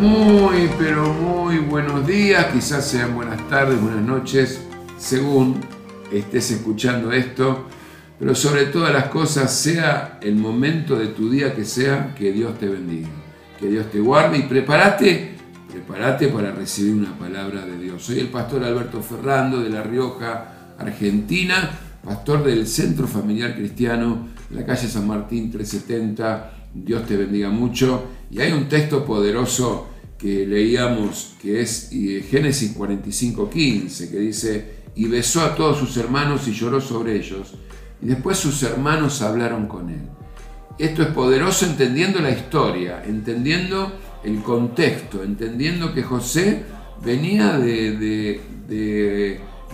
Muy, pero muy buenos días, quizás sean buenas tardes, buenas noches, según estés escuchando esto, pero sobre todas las cosas, sea el momento de tu día que sea, que Dios te bendiga, que Dios te guarde y prepárate, prepárate para recibir una palabra de Dios. Soy el pastor Alberto Ferrando de La Rioja, Argentina, pastor del Centro Familiar Cristiano, en la calle San Martín 370. Dios te bendiga mucho. Y hay un texto poderoso que leíamos que es eh, Génesis 45:15, que dice, y besó a todos sus hermanos y lloró sobre ellos. Y después sus hermanos hablaron con él. Esto es poderoso entendiendo la historia, entendiendo el contexto, entendiendo que José venía de,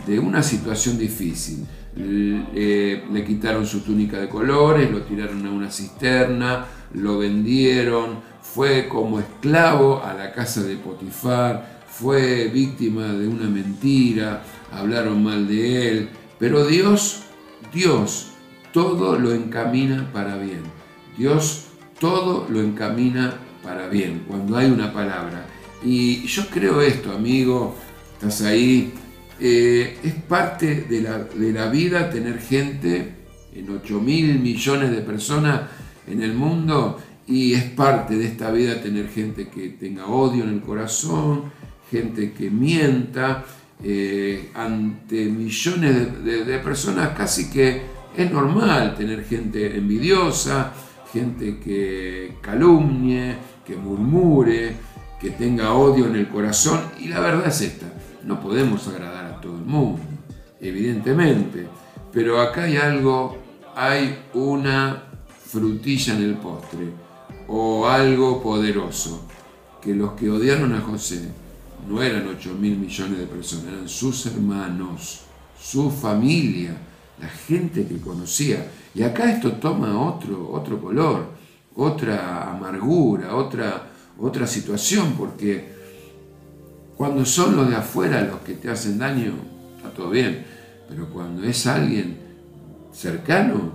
de una situación difícil. Le, le, quitaron su túnica de colores, lo tiraron a una cisterna, lo vendieron, fue como esclavo a la casa de Potifar, fue víctima de una mentira, hablaron mal de él, pero Dios, Dios, todo lo encamina para bien. Dios todo lo encamina para bien cuando hay una palabra. Y yo creo esto, amigo, estás ahí, eh, es parte de la, de la vida tener gente en 8 mil millones de personas en el mundo y es parte de esta vida tener gente que tenga odio en el corazón, gente que mienta eh, ante millones de, personas, casi que es normal tener gente envidiosa, gente que calumnie, que murmure, que tenga odio en el corazón. Y la verdad es esta, no podemos agradar a todo el mundo, evidentemente, pero acá hay algo, hay una frutilla en el postre o algo poderoso, que los que odiaron a José no eran 8 mil millones de personas, eran sus hermanos, su familia, la gente que conocía. Y acá esto toma otro, otro color, otra amargura, otra, otra situación, porque cuando son los de afuera los que te hacen daño, está todo bien, pero cuando es alguien cercano,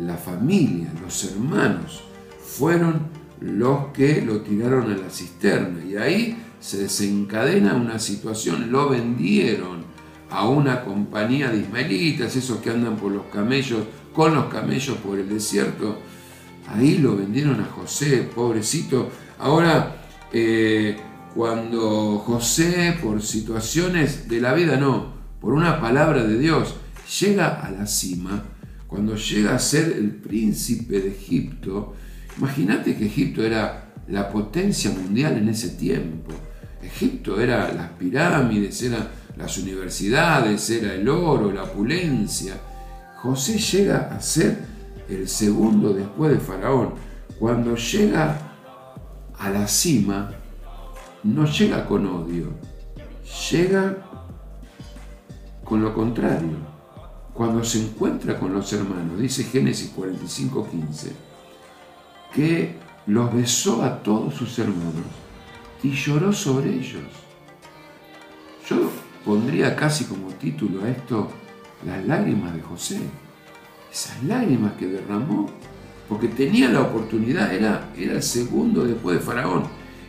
la familia, los hermanos, fueron los que lo tiraron a la cisterna. Y ahí se desencadena una situación, lo vendieron a una compañía de ismaelitas, esos que andan por los camellos, con los camellos por el desierto. Ahí lo vendieron a José, pobrecito. Ahora, eh, cuando José, por situaciones de la vida, no, por una palabra de Dios, llega a la cima, cuando llega a ser el príncipe de Egipto, Imagínate que Egipto era la potencia mundial en ese tiempo. Egipto era las pirámides, eran las universidades, era el oro, la opulencia. José llega a ser el segundo después de Faraón. Cuando llega a la cima, no llega con odio, llega con lo contrario. Cuando se encuentra con los hermanos, dice Génesis 45, 15 que los besó a todos sus hermanos y lloró sobre ellos. Yo pondría casi como título a esto las lágrimas de José. Esas lágrimas que derramó, porque tenía la oportunidad, era, era el segundo después de Faraón.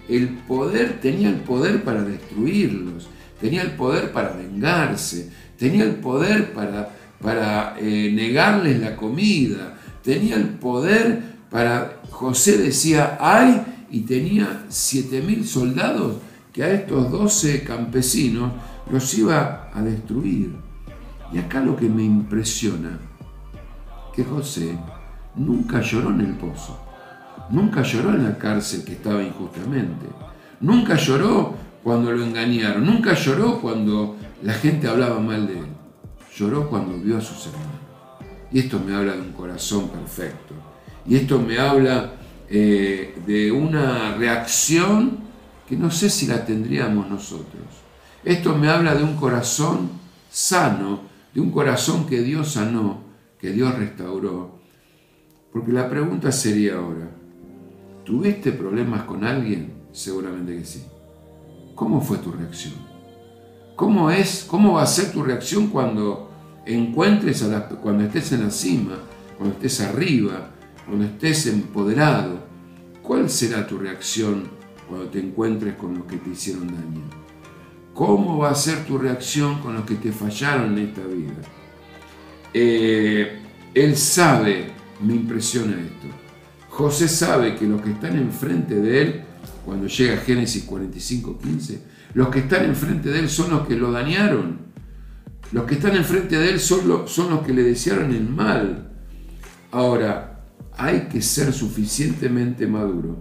El poder, tenía el poder para destruirlos, tenía el poder para vengarse, tenía el poder para, para eh, negarles la comida, tenía el poder para José decía, hay, y tenía 7.000 soldados que a estos 12 campesinos los iba a destruir. Y acá lo que me impresiona, que José nunca lloró en el pozo, nunca lloró en la cárcel que estaba injustamente, nunca lloró cuando lo engañaron, nunca lloró cuando la gente hablaba mal de él, lloró cuando vio a sus hermanos. Y esto me habla de un corazón perfecto y esto me habla eh, de una reacción que no sé si la tendríamos nosotros. Esto me habla de un corazón sano, de un corazón que Dios sanó, que Dios restauró. Porque la pregunta sería ahora, ¿tuviste problemas con alguien? Seguramente que sí. ¿Cómo fue tu reacción? ¿Cómo es, cómo va a ser tu reacción cuando encuentres a la, cuando estés en la cima, cuando estés arriba, cuando estés empoderado, ¿cuál será tu reacción cuando te encuentres con los que te hicieron daño? ¿Cómo va a ser tu reacción con los que te fallaron en esta vida? Eh, él sabe, me impresiona esto. José sabe que los que están enfrente de él, cuando llega Génesis 45, 15, los que están enfrente de él son los que lo dañaron. Los que están enfrente de él son, son los que le desearon el mal. Ahora, hay que ser suficientemente maduro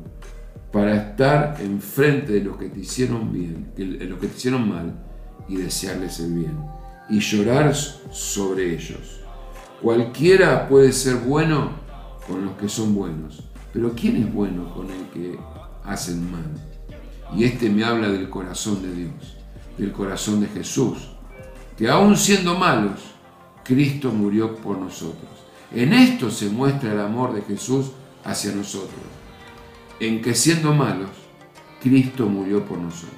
para estar enfrente de los que te hicieron bien, de los que te hicieron mal, y desearles el bien, y llorar sobre ellos. Cualquiera puede ser bueno con los que son buenos, pero ¿quién es bueno con el que hacen mal? Y este me habla del corazón de Dios, del corazón de Jesús, que aún siendo malos, Cristo murió por nosotros. En esto se muestra el amor de Jesús hacia nosotros en que siendo malos, Cristo murió por nosotros.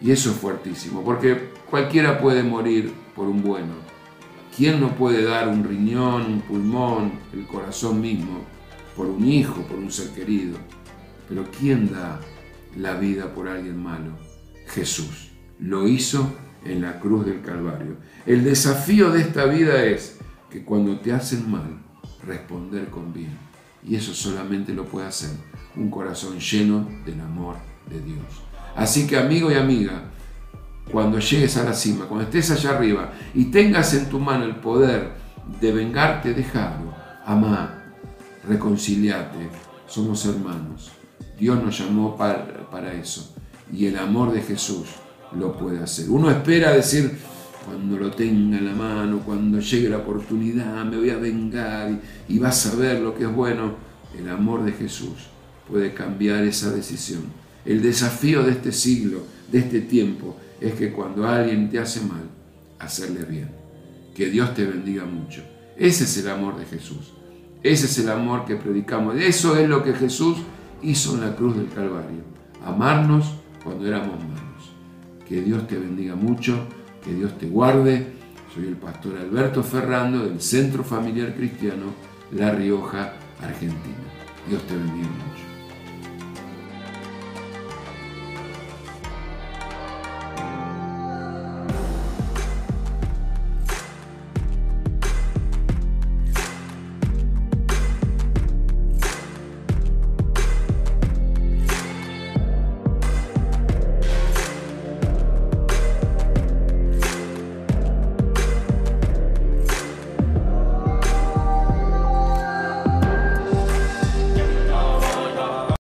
Y eso es fuertísimo, porque cualquiera puede morir por un bueno. ¿Quién no puede dar un riñón, un pulmón, el corazón mismo, por un hijo, por un ser querido? Pero ¿quién da la vida por alguien malo? Jesús. Lo hizo en la cruz del Calvario. El desafío de esta vida es que cuando te hacen mal, responder con bien. Y eso solamente lo puede hacer un corazón lleno del amor de Dios. Así que amigo y amiga, cuando llegues a la cima, cuando estés allá arriba y tengas en tu mano el poder de vengarte, déjalo, amá, reconciliate, somos hermanos. Dios nos llamó para eso y el amor de Jesús lo puede hacer. Uno espera decir, cuando lo tenga en la mano, cuando llegue la oportunidad, me voy a vengar y, vas a ver lo que es bueno. El amor de Jesús puede cambiar esa decisión. El desafío de este siglo, de este tiempo, es que cuando alguien te hace mal, hacerle bien. Que Dios te bendiga mucho. Ese es el amor de Jesús. Ese es el amor que predicamos. Eso es lo que Jesús hizo en la cruz del Calvario. Amarnos cuando éramos malos. Que Dios te bendiga mucho, que Dios te guarde. Soy el pastor Alberto Ferrando del Centro Familiar Cristiano La Rioja, Argentina. Dios te bendiga mucho.